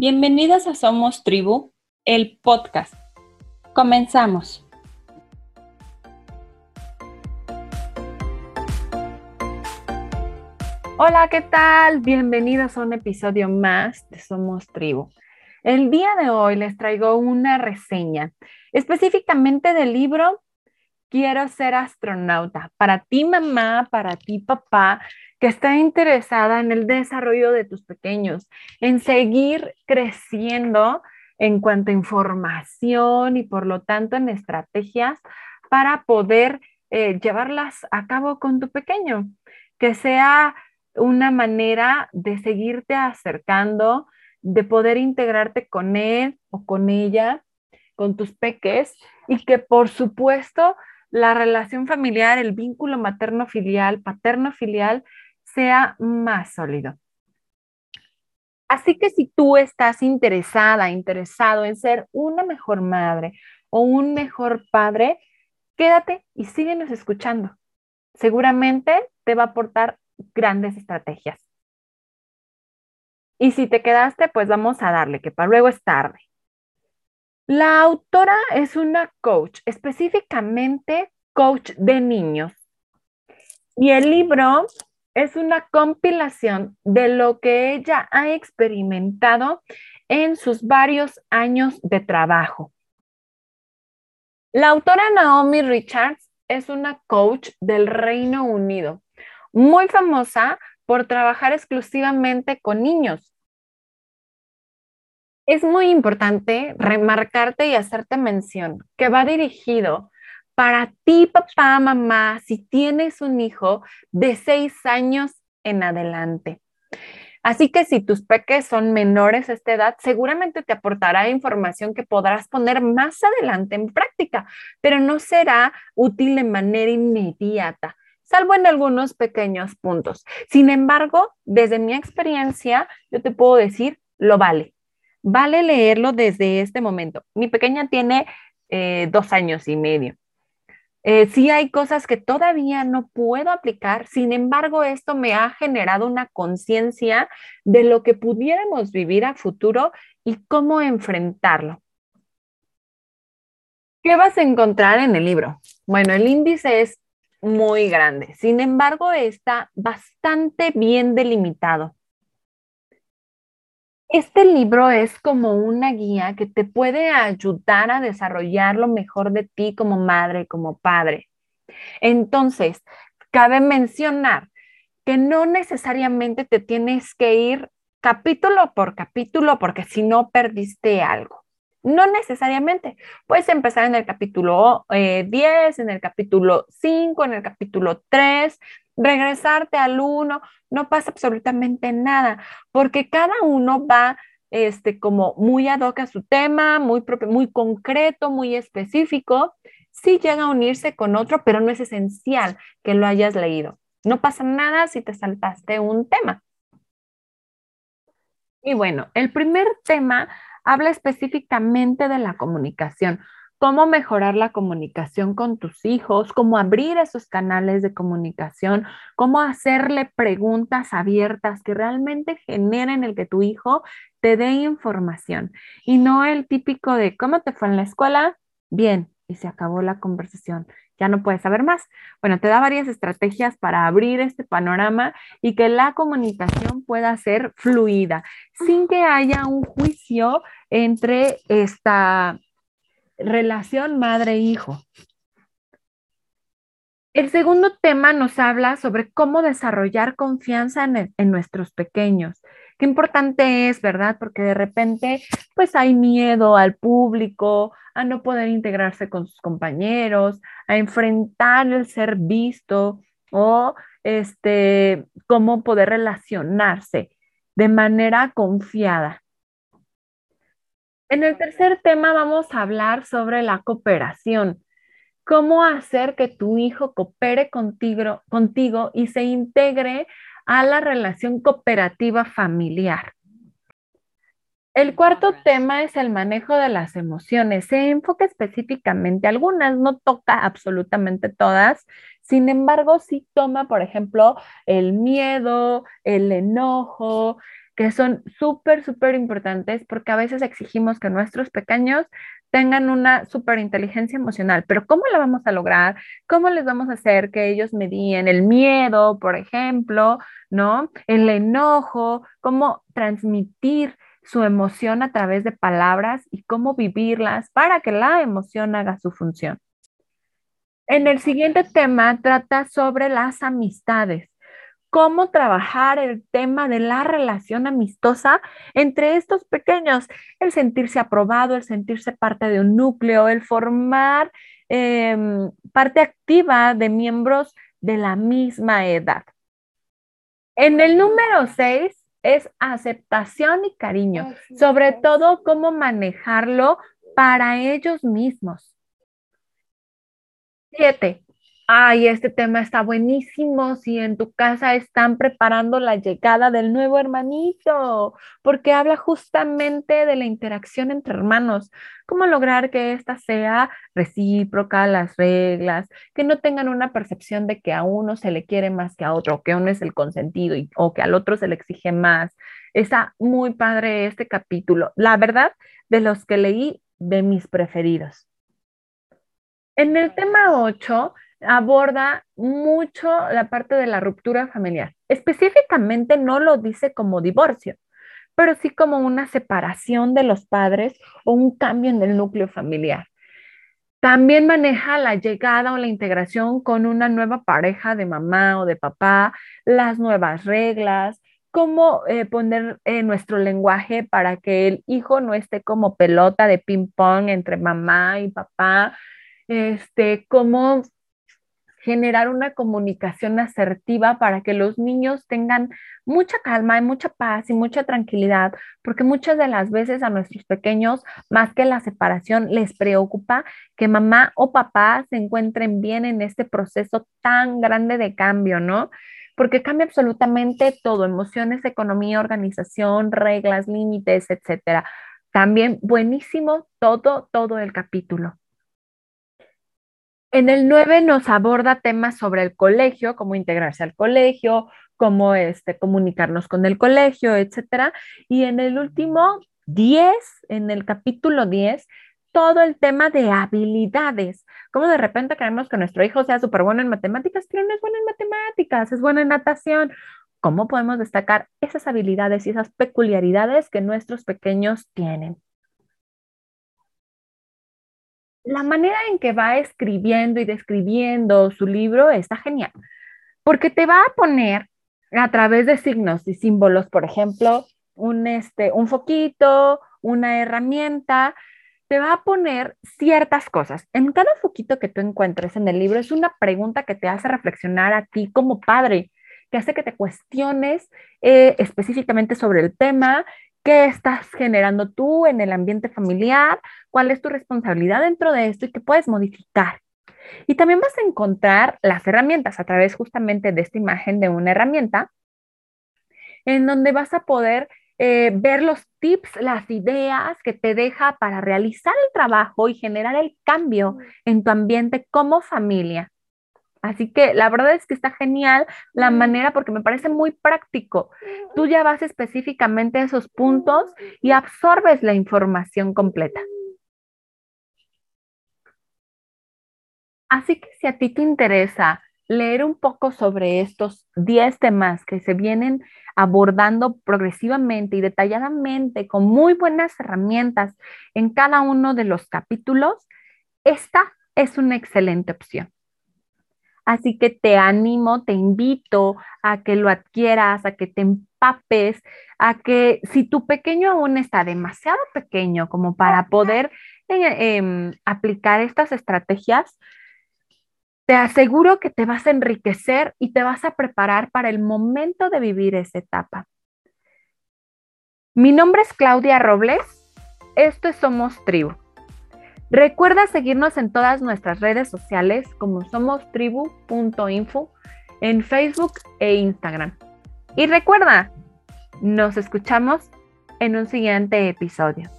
Bienvenidos a Somos Tribu, el podcast. Comenzamos. Hola, ¿qué tal? Bienvenidos a un episodio más de Somos Tribu. El día de hoy les traigo una reseña específicamente del libro Quiero ser astronauta. Para ti mamá, para ti papá, que está interesada en el desarrollo de tus pequeños, en seguir creciendo en cuanto a información y por lo tanto en estrategias para poder eh, llevarlas a cabo con tu pequeño, que sea una manera de seguirte acercando, de poder integrarte con él o con ella, con tus peques y que por supuesto la relación familiar, el vínculo materno-filial, paterno-filial sea más sólido. Así que si tú estás interesada, interesado en ser una mejor madre o un mejor padre, quédate y síguenos escuchando. Seguramente te va a aportar grandes estrategias. Y si te quedaste, pues vamos a darle, que para luego es tarde. La autora es una coach, específicamente coach de niños. Y el libro es una compilación de lo que ella ha experimentado en sus varios años de trabajo. La autora Naomi Richards es una coach del Reino Unido, muy famosa por trabajar exclusivamente con niños es muy importante remarcarte y hacerte mención que va dirigido para ti, papá, mamá, si tienes un hijo de seis años en adelante. Así que si tus peques son menores a esta edad, seguramente te aportará información que podrás poner más adelante en práctica, pero no será útil de manera inmediata, salvo en algunos pequeños puntos. Sin embargo, desde mi experiencia, yo te puedo decir, lo vale vale leerlo desde este momento. Mi pequeña tiene eh, dos años y medio. Eh, sí hay cosas que todavía no puedo aplicar, sin embargo, esto me ha generado una conciencia de lo que pudiéramos vivir a futuro y cómo enfrentarlo. ¿Qué vas a encontrar en el libro? Bueno, el índice es muy grande, sin embargo, está bastante bien delimitado. Este libro es como una guía que te puede ayudar a desarrollar lo mejor de ti como madre, como padre. Entonces, cabe mencionar que no necesariamente te tienes que ir capítulo por capítulo porque si no perdiste algo. No necesariamente. Puedes empezar en el capítulo 10, eh, en el capítulo 5, en el capítulo 3, regresarte al uno, no pasa absolutamente nada, porque cada uno va este, como muy ad hoc a su tema, muy, propio, muy concreto, muy específico. Sí llega a unirse con otro, pero no es esencial que lo hayas leído. No pasa nada si te saltaste un tema. Y bueno, el primer tema habla específicamente de la comunicación cómo mejorar la comunicación con tus hijos, cómo abrir esos canales de comunicación, cómo hacerle preguntas abiertas que realmente generen el que tu hijo te dé información y no el típico de cómo te fue en la escuela, bien, y se acabó la conversación. Ya no puedes saber más. Bueno, te da varias estrategias para abrir este panorama y que la comunicación pueda ser fluida, sin que haya un juicio entre esta relación madre-hijo. El segundo tema nos habla sobre cómo desarrollar confianza en, en, nuestros pequeños. Qué importante es, ¿verdad? Porque de repente, pues hay miedo al público, a no poder integrarse con sus compañeros, a enfrentar el ser visto o este, cómo poder relacionarse de manera confiada. En el tercer tema vamos a hablar sobre la cooperación. Cómo hacer que tu hijo coopere contigo, contigo y se integre a la relación cooperativa familiar. El cuarto tema es el manejo de las emociones. Se enfoca específicamente, algunas no toca absolutamente todas, sin embargo, sí toma, por ejemplo, el miedo, el enojo, que son súper, súper importantes porque a veces exigimos que nuestros pequeños tengan una súper inteligencia emocional, pero ¿cómo la vamos a lograr? ¿Cómo les vamos a hacer que ellos medíen el miedo, por ejemplo, ¿no? El enojo, cómo transmitir su emoción a través de palabras y cómo vivirlas para que la emoción haga su función. En el siguiente tema trata sobre las amistades cómo trabajar el tema de la relación amistosa entre estos pequeños, el sentirse aprobado, el sentirse parte de un núcleo, el formar em, parte activa de miembros de la misma edad. En el número 6 es aceptación y cariño, sobre todo cómo manejarlo para ellos mismos. Siete, ay, este tema está buenísimo, si en tu casa están preparando la llegada del nuevo hermanito, porque habla justamente de la interacción entre hermanos, cómo lograr que ésta sea recíproca, las reglas, que no tengan una percepción de que a uno se le quiere más que a otro, que uno es el consentido o que al otro se le exige más. Está muy padre este capítulo. La verdad, de los que leí, de mis preferidos. En el tema 8 aborda mucho la parte de la ruptura familiar. Específicamente no lo dice como divorcio, pero sí como una separación de los padres o un cambio en el núcleo familiar. También maneja la llegada o la integración con una nueva pareja de mamá o de papá, las nuevas reglas, cómo eh, poner eh, nuestro lenguaje para que el hijo no esté como pelota de ping pong entre mamá y papá, este, cómo generar una comunicación asertiva para que los niños tengan mucha calma y mucha paz y mucha tranquilidad, porque muchas de las veces a nuestros pequeños, más que la separación, les preocupa que mamá o papá se encuentren bien en este proceso tan grande de cambio, ¿no? Porque cambia absolutamente todo, emociones, economía, organización, reglas, límites, etcétera. También buenísimo todo, todo el capítulo. En el 9 nos aborda temas sobre el colegio, cómo integrarse al colegio, cómo este, comunicarnos con el colegio, etc. Y en el último 10, en el capítulo 10, todo el tema de habilidades. Cómo de repente queremos que nuestro hijo sea súper bueno en matemáticas, pero no es bueno en matemáticas, es bueno en natación. ¿Cómo podemos destacar esas habilidades y esas peculiaridades que nuestros pequeños tienen? La manera en que va escribiendo y describiendo su libro está genial, porque te va a poner a través de signos y símbolos, por ejemplo, un, este, un foquito, una herramienta, te va a poner ciertas cosas. En cada foquito que tú encuentres en el libro es una pregunta que te hace reflexionar a ti como padre, que hace que te cuestiones eh, específicamente sobre el tema ¿Qué estás generando tú en el ambiente familiar? ¿Cuál es tu responsabilidad dentro de esto y qué puedes modificar? Y también vas a encontrar las herramientas a través justamente de esta imagen de una herramienta en donde vas a poder eh, ver los tips, las ideas que te deja para realizar el trabajo y generar el cambio en tu ambiente como familia. Así que la verdad es que está genial la manera porque me parece muy práctico. Tú ya vas específicamente a esos puntos y absorbes la información completa. Así que si a ti te interesa leer un poco sobre estos 10 temas que se vienen abordando progresivamente y detalladamente con muy buenas herramientas en cada uno de los capítulos, esta es una excelente opción. Así que te animo, te invito a que lo adquieras, a que te empapes, a que si tu pequeño aún está demasiado pequeño como para poder eh, em, aplicar estas estrategias, te aseguro que te vas a enriquecer y te vas a preparar para el momento de vivir esa etapa. Mi nombre es Claudia Robles. Esto es Somos Tribu. Recuerda seguirnos en todas nuestras redes sociales como somostribu.info en Facebook e Instagram. Y recuerda, nos escuchamos en un siguiente episodio.